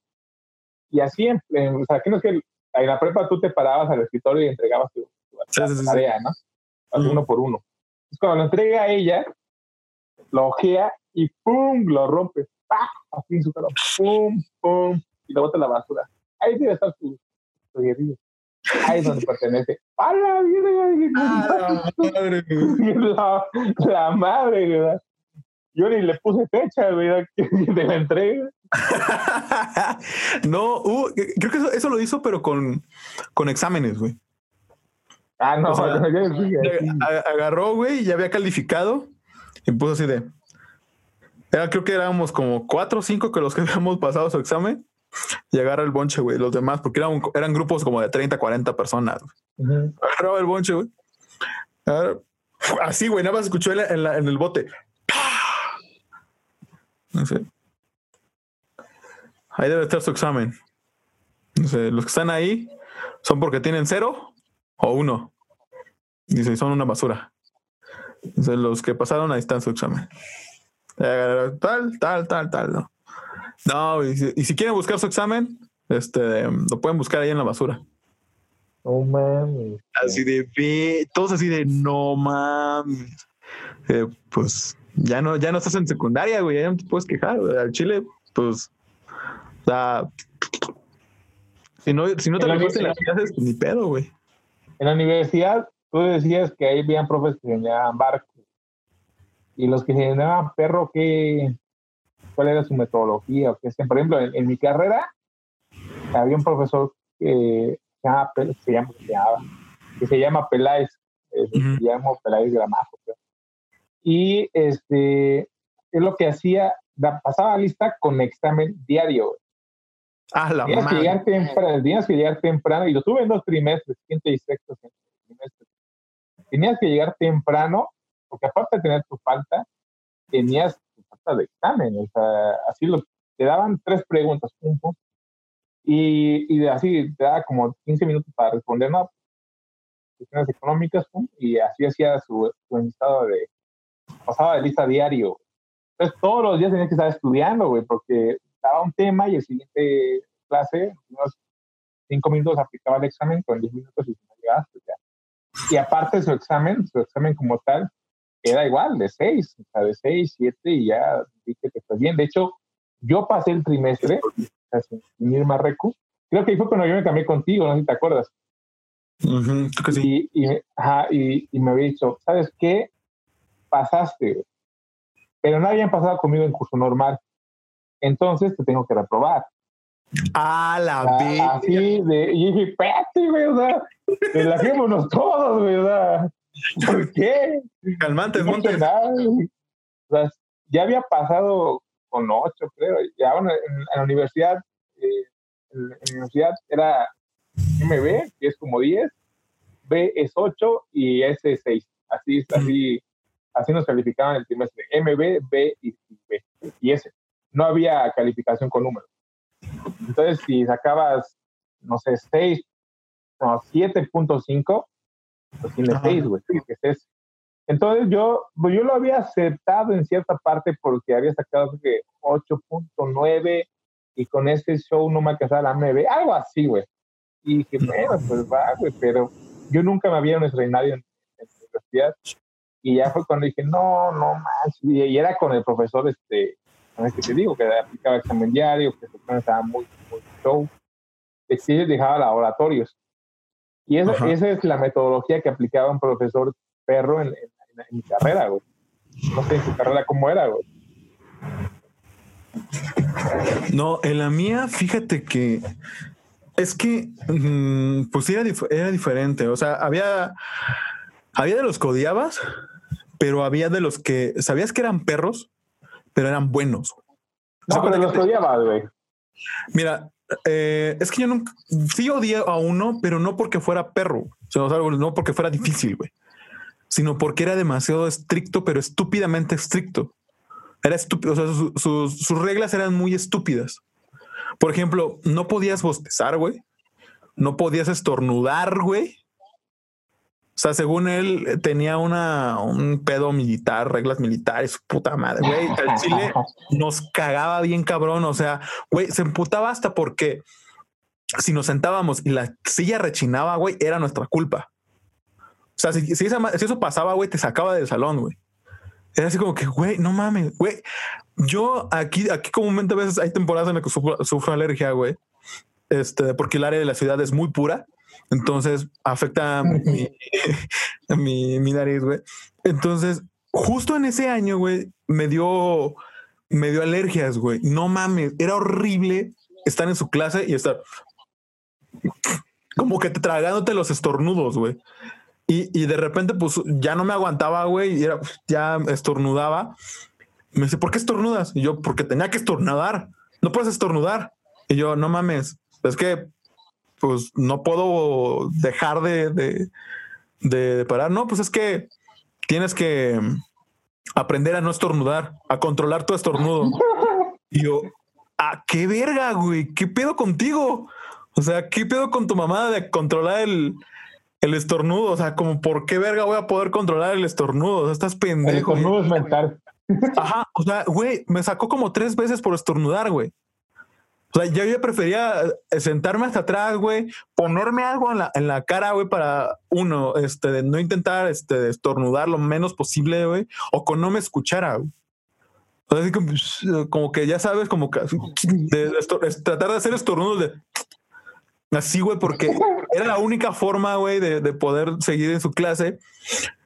y así, en, o sea, aquí no es que en la prepa tú te parabas al escritorio y entregabas tu, tarea, ¿no? Uno por uno. Entonces, cuando lo entrega a ella, lo ojea y ¡pum! lo rompe. ¡Pah! Así en su cara. ¡Pum! ¡Pum! Y lo bota a la basura. Ahí debe estar tu, tu Ahí es donde pertenece. ¡A la La, la madre, ¿verdad? Yo ni le puse fecha, ¿verdad? De la entrega. no, uh, creo que eso, eso, lo hizo, pero con, con exámenes, güey. Ah, no, agarró, güey, y ya había calificado y puso así de. Era, creo que éramos como cuatro o cinco que los que habíamos pasado su examen y agarra el bonche, güey, los demás, porque eran, eran grupos como de 30, 40 personas. Agarraba el bonche, güey. así, güey, nada más escuchó en, en el bote. No sé. Ahí debe estar su examen. No sé, los que están ahí son porque tienen cero o uno. Dice, son una basura. Entonces, los que pasaron, ahí está su examen. Tal, tal, tal, tal. No, no y, si, quieren buscar su examen, este, lo pueden buscar ahí en la basura. No mames. Así de, todos así de, no mames. Eh, pues ya no, ya no estás en secundaria, güey, ya no te puedes quejar. Al Chile, pues, o si no, si no te lo en las clases, pues, ni pedo, güey. En la universidad, tú decías que ahí habían profes que enseñaban barcos. Y los que enseñaban perro, ¿qué, ¿cuál era su metodología? O qué? Por ejemplo, en, mi carrera, había un profesor que se llama, se llama, que se llama Peláez, eh, se llama Peláez Gramajo. Y este, es lo que hacía, pasaba lista con examen diario. Ah, la tenías que, llegar temprano, tenías que llegar temprano, y lo tuve en dos trimestres, quinto y sexto trimestre. Tenías que llegar temprano, porque aparte de tener tu falta, tenías tu falta de examen. O sea, así lo, te daban tres preguntas, y, y así te daba como 15 minutos para responder, no, cuestiones económicas, y así hacía su, su estado de, pasaba de lista diario. Entonces todos los días tenías que estar estudiando, güey, porque daba un tema y el siguiente clase, unos cinco minutos aplicaba el examen, con diez minutos y no llegaste ya. Y aparte su examen, su examen como tal, era igual, de seis, o sea, de seis, siete, y ya dije que fue bien. De hecho, yo pasé el trimestre, sin ir más recu, creo que ahí fue cuando yo me cambié contigo, no sé si te acuerdas. sí. y, y, y, me había dicho, ¿sabes qué? Pasaste, pero no habían pasado conmigo en curso normal entonces te tengo que reprobar. Ah, la vez. Así de, y dije, espérate, güey, o sea, relajémonos todos, ¿verdad? ¿Por qué? Calmantes, no montes. O sea, ya había pasado con ocho, creo. Ya bueno, en, la universidad, eh, en, la universidad era MB, que es como 10, B es 8 y S es 6. Así, así, así nos calificaban el trimestre. MB, B y B. Y S no había calificación con números. Entonces, si sacabas, no sé, 6 o 7.5, pues tiene 6, güey, que es Entonces yo, pues yo lo había aceptado en cierta parte porque había sacado 8.9 y con ese show no me alcanzaba la MB, algo así, güey. Y dije, bueno, pues va, güey, pero yo nunca me había un extraordinario en, en la universidad. Y ya fue cuando dije, no, no más. Y, era con el profesor este, que te digo, que aplicaba examen diario, que estaba muy, muy show, sí dejaba laboratorios. Y esa, esa, es la metodología que aplicaba un profesor perro en, mi carrera, güey. No sé en su carrera cómo era, güey. No, en la mía, fíjate que es que, mm, pues era, era diferente. O sea, había, había de los que odiabas, pero había de los que sabías que eran perros, pero eran buenos. No, pero los odiaba, güey. Mira, eh, es que yo nunca, sí odié a uno, pero no porque fuera perro, o no porque fuera difícil, güey, sino porque era demasiado estricto, pero estúpidamente estricto. Era estúpido, o sea, sus reglas eran muy estúpidas. Por ejemplo, no podías bostezar, güey. No podías estornudar, güey. O sea, según él, tenía una, un pedo militar, reglas militares, puta madre, güey. El Chile nos cagaba bien cabrón. O sea, güey, se emputaba hasta porque si nos sentábamos y la silla rechinaba, güey, era nuestra culpa. O sea, si, eso pasaba, güey, te sacaba del salón, güey. Era así como que, güey, no mames, güey. Yo aquí, aquí comúnmente a veces hay temporadas en las que sufro alergia, güey. Este, porque el área de la ciudad es muy pura. Entonces afecta mi, mi, nariz, güey. Entonces, justo en ese año, güey, me dio, me dio alergias, güey. No mames, era horrible estar en su clase y estar como que te tragándote los estornudos, güey. Y, y, de repente, pues ya no me aguantaba, güey, y era, ya estornudaba. Me dice, ¿por qué estornudas? Y yo, porque tenía que estornudar. No puedes estornudar. Y yo, no mames, es que pues no puedo dejar de, de, parar. No, pues es que tienes que aprender a no estornudar, a controlar tu estornudo. Y yo, ¿a qué verga, güey? ¿Qué pedo contigo? O sea, ¿qué pedo con tu mamá de controlar el, el estornudo? O sea, como, ¿por qué verga voy a poder controlar el estornudo? O sea, estás pendejo. El estornudo es mental. Ajá, o sea, güey, me sacó como tres veces por estornudar, güey. O sea, yo ya prefería eh, sentarme hasta atrás, güey, ponerme algo en la, en la cara, güey, para uno, este, de no intentar, este, estornudar lo menos posible, güey, o con no me escuchara. O sea, así como, como, que ya sabes, como que tratar de hacer estornudos de así, güey, porque era la única forma, güey, de, de poder seguir en su clase.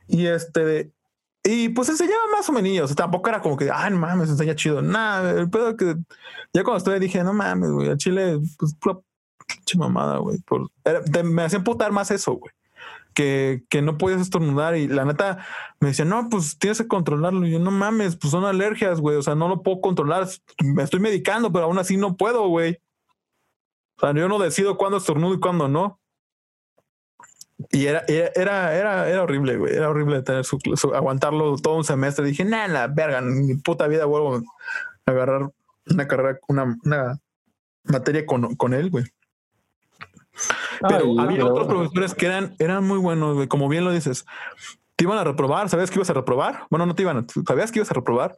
Y este, y pues enseñaba más o menos. O sea, tampoco era como que, ay, no mames, enseña chido. Nada, el pedo que ya cuando estuve dije, no mames, güey, a Chile, pues pura mamada, güey. Me hacía emputar más eso, güey. Que, que no podías estornudar y la neta me decía, no, pues tienes que controlarlo. Y yo, no mames, pues son alergias, güey. O sea, no lo puedo controlar. Me estoy medicando, pero aún así no puedo, güey. O sea, yo no decido cuándo estornudo y cuándo no. Y era, era, era, era horrible, güey. Era horrible tener su, aguantarlo todo un semestre. Dije, nada, la verga, en mi puta vida vuelvo a agarrar una carrera, una, una materia con, con él, güey. Pero había otros profesores que eran, eran muy buenos, güey. Como bien lo dices, te iban a reprobar. ¿Sabías que ibas a reprobar? Bueno, no te iban a, sabías que ibas a reprobar,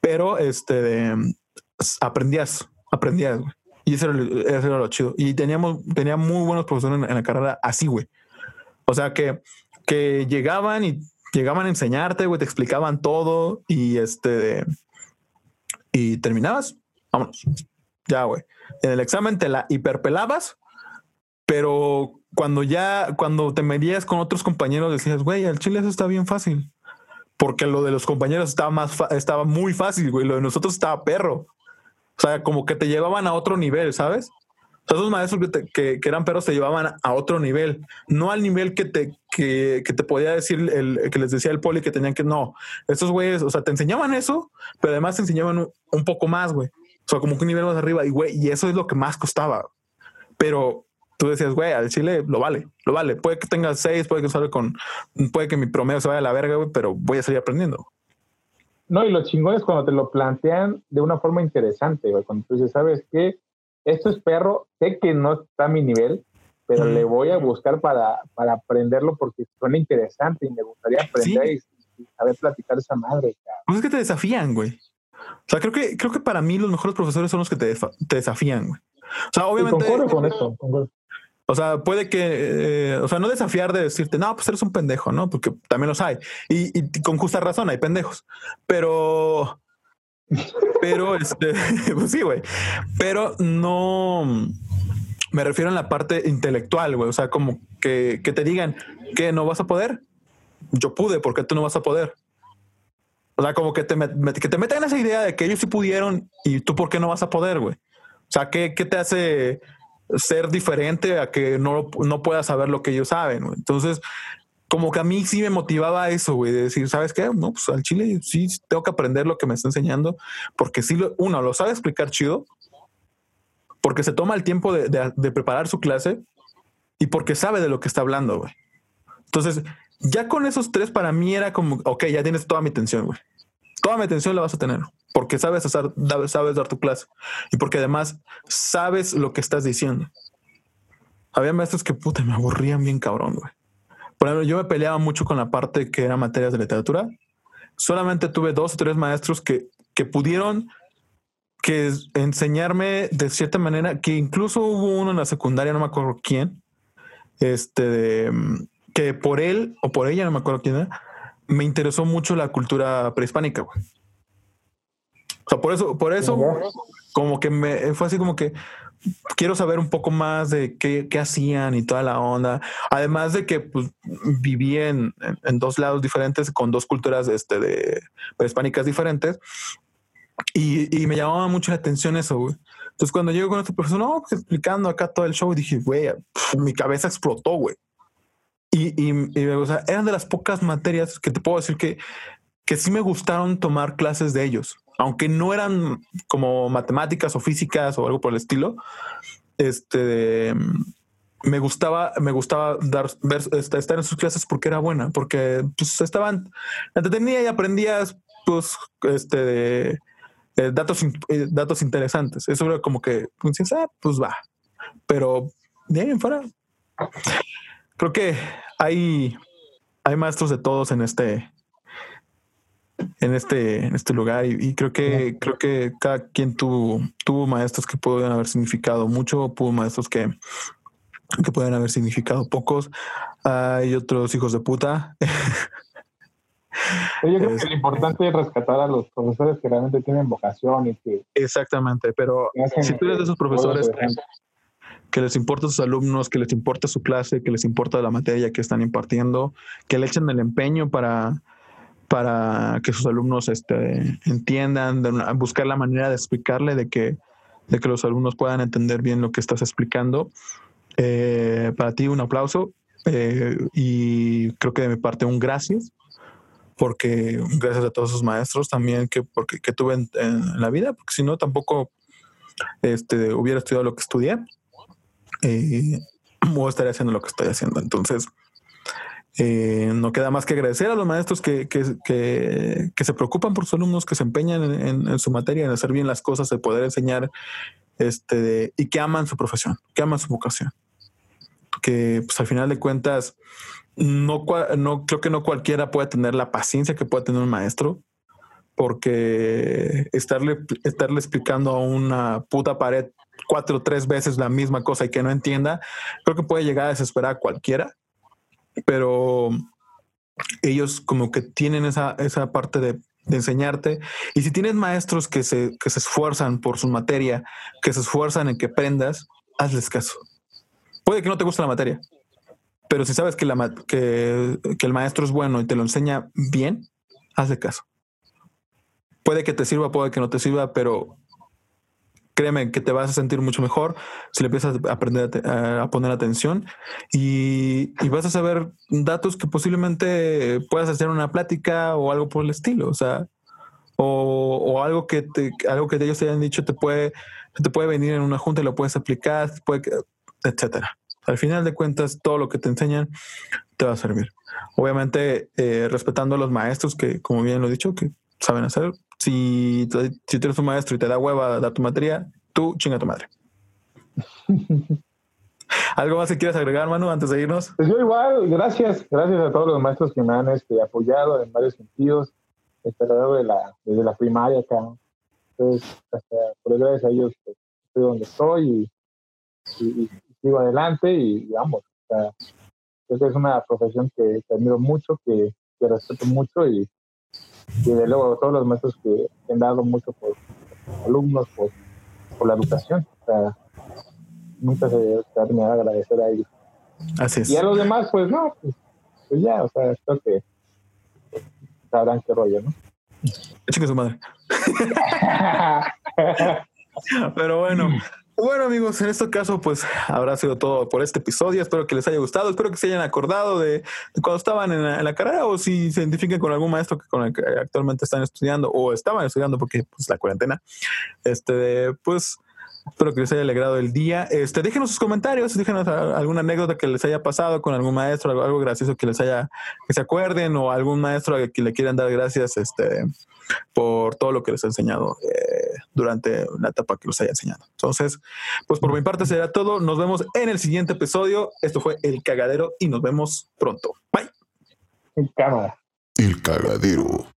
pero este aprendías, aprendías, güey. Y eso era, eso era, lo chido. Y teníamos, tenía muy buenos profesores en la carrera así, güey. O sea, que, que llegaban y llegaban a enseñarte, güey, te explicaban todo y este, y terminabas, vámonos. Ya, güey. En el examen te la hiperpelabas, pero cuando ya, cuando te medías con otros compañeros, decías, güey, el chile eso está bien fácil. Porque lo de los compañeros estaba más, estaba muy fácil, güey. Lo de nosotros estaba perro. O sea, como que te llevaban a otro nivel, ¿sabes? Esos maestros que, que, eran perros te llevaban a otro nivel, no al nivel que te, que, que, te podía decir el que les decía el poli que tenían que no. Estos güeyes, o sea, te enseñaban eso, pero además te enseñaban un, poco más, güey. O sea, como que un nivel más arriba y güey, y eso es lo que más costaba. Pero tú decías, güey, al Chile lo vale, lo vale. Puede que tenga seis, puede que salga con, puede que mi promedio se vaya a la verga, güey, pero voy a seguir aprendiendo. No, y lo chingón es cuando te lo plantean de una forma interesante, güey. Cuando tú dices, ¿sabes qué? Esto es perro, sé que no está a mi nivel, pero le voy a buscar para, para aprenderlo porque suena interesante y me gustaría aprender y, saber platicar esa madre. Pues es que te desafían, güey. O sea, creo que, creo que para mí los mejores profesores son los que te, te desafían, güey. O sea, obviamente. concuerdo con eso. O sea, puede que, eh, o sea, no desafiar de decirte, no, pues eres un pendejo, ¿no? Porque también los hay. Y, y con justa razón hay pendejos. Pero, pero, este, pues sí, güey. Pero no me refiero en la parte intelectual, güey. O sea, como que, que te digan que no vas a poder. Yo pude, porque tú no vas a poder? O sea, como que te, que te metan esa idea de que ellos sí pudieron y tú por qué no vas a poder, güey. O sea, ¿qué, ¿qué, te hace ser diferente a que no, no puedas saber lo que ellos saben? Entonces, como que a mí sí me motivaba eso, güey, de decir, ¿sabes qué? No, pues al chile sí tengo que aprender lo que me está enseñando, porque sí, lo, uno, lo sabe explicar chido, porque se toma el tiempo de, de, preparar su clase y porque sabe de lo que está hablando, güey. Entonces, ya con esos tres para mí era como, ok, ya tienes toda mi atención, güey. Toda mi atención la vas a tener, porque sabes, hacer, sabes dar tu clase y porque además sabes lo que estás diciendo. Había maestros que puta me aburrían bien cabrón, güey. Por ejemplo, yo me peleaba mucho con la parte que era materias de literatura. Solamente tuve dos o tres maestros que, que pudieron que enseñarme de cierta manera, que incluso hubo uno en la secundaria, no me acuerdo quién, este, que por él o por ella, no me acuerdo quién era, me interesó mucho la cultura prehispánica. O sea, por eso, por eso, como que me fue así como que, quiero saber un poco más de qué, qué, hacían y toda la onda. Además de que pues, viví en, en, dos lados diferentes, con dos culturas este, de hispánicas diferentes. Y, y, me llamaba mucho la atención eso, güey. Entonces, cuando llego con este profesor, no, pues, explicando acá todo el show, dije, güey, mi cabeza explotó, güey. Y, y, y o sea, eran de las pocas materias que te puedo decir que, que sí me gustaron tomar clases de ellos aunque no eran como matemáticas o físicas o algo por el estilo, este, me gustaba, me gustaba este, estar en sus clases porque era buena, porque pues, estaban, entretenía y aprendías, pues, este, eh, datos, eh, datos interesantes. Eso era como que, pues, ah, pues va. Pero bien, fuera. Creo que hay, hay maestros de todos en este, en este, en este lugar y, creo que creo que cada quien tuvo, tuvo maestros que pueden haber significado mucho, tuvo maestros que, que pueden haber significado pocos. Hay otros hijos de puta. Yo creo que lo importante es rescatar a los profesores que realmente tienen vocación y que... Exactamente, pero si tú eres de esos profesores que, les importa sus alumnos, que les importa su clase, que les importa la materia que están impartiendo, que le echen el empeño para, para que sus alumnos este, entiendan, buscar la manera de explicarle, de que, de que los alumnos puedan entender bien lo que estás explicando. Eh, para ti un aplauso eh, y creo que de mi parte un gracias, porque gracias a todos sus maestros también que, porque, que tuve en, la vida, porque si no tampoco este, hubiera estudiado lo que estudié eh, o estaría haciendo lo que estoy haciendo. Entonces, eh, no queda más que agradecer a los maestros que, se preocupan por sus alumnos, que se empeñan en, su materia, en hacer bien las cosas, de poder enseñar este, y que aman su profesión, que aman su vocación. Que pues, al final de cuentas, no, no creo que no cualquiera puede tener la paciencia que puede tener un maestro, porque estarle, estarle explicando a una puta pared cuatro o tres veces la misma cosa y que no entienda, creo que puede llegar a desesperar a cualquiera pero ellos como que tienen esa, esa parte de, enseñarte. Y si tienes maestros que se, que se esfuerzan por su materia, que se esfuerzan en que aprendas, hazles caso. Puede que no te guste la materia, pero si sabes que, la, que, que el maestro es bueno y te lo enseña bien, hazle caso. Puede que te sirva, puede que no te sirva, pero créeme que te vas a sentir mucho mejor si le empiezas a aprender a, poner atención y, vas a saber datos que posiblemente puedas hacer una plática o algo por el estilo, o sea, o, algo que te, algo que ellos te hayan dicho te puede, te puede venir en una junta y lo puedes aplicar, puede, etcétera. Al final de cuentas, todo lo que te enseñan te va a servir. Obviamente, eh, respetando a los maestros que, como bien lo he dicho, que saben hacer, si, si tú eres un maestro y te da hueva dar tu materia, tú chinga tu madre. ¿Algo más que quieras agregar, Manu, antes de irnos? Pues yo igual, gracias, gracias a todos los maestros que me han este, apoyado en varios sentidos, este, de la, desde la primaria acá. Entonces, hasta por gracias a ellos pues, estoy donde estoy y, sigo adelante y, vamos, o sea, es una profesión que, que admiro mucho, que, que respeto mucho y, y de luego todos los maestros que han dado mucho por alumnos, por, por la educación. O sea, nunca se debe terminar de agradecer a ellos. Así es. Y a los demás, pues no, pues, pues ya, o sea, creo que sabrán qué rollo, ¿no? Chica su madre. Pero bueno, bueno amigos, en este caso pues habrá sido todo por este episodio. Espero que les haya gustado. Espero que se hayan acordado de, cuando estaban en la, carrera o si se identifiquen con algún maestro que con el que actualmente están estudiando o estaban estudiando porque pues la cuarentena. Este, pues Espero que les haya alegrado el día. Este, déjenos sus comentarios, déjenos alguna anécdota que les haya pasado con algún maestro, algo, algo gracioso que les haya, que se acuerden, o algún maestro a que le quieran dar gracias, este, por todo lo que les ha enseñado eh, durante la etapa que los haya enseñado. Entonces, pues por mi parte será todo. Nos vemos en el siguiente episodio. Esto fue El Cagadero y nos vemos pronto. Bye. El Cagadero.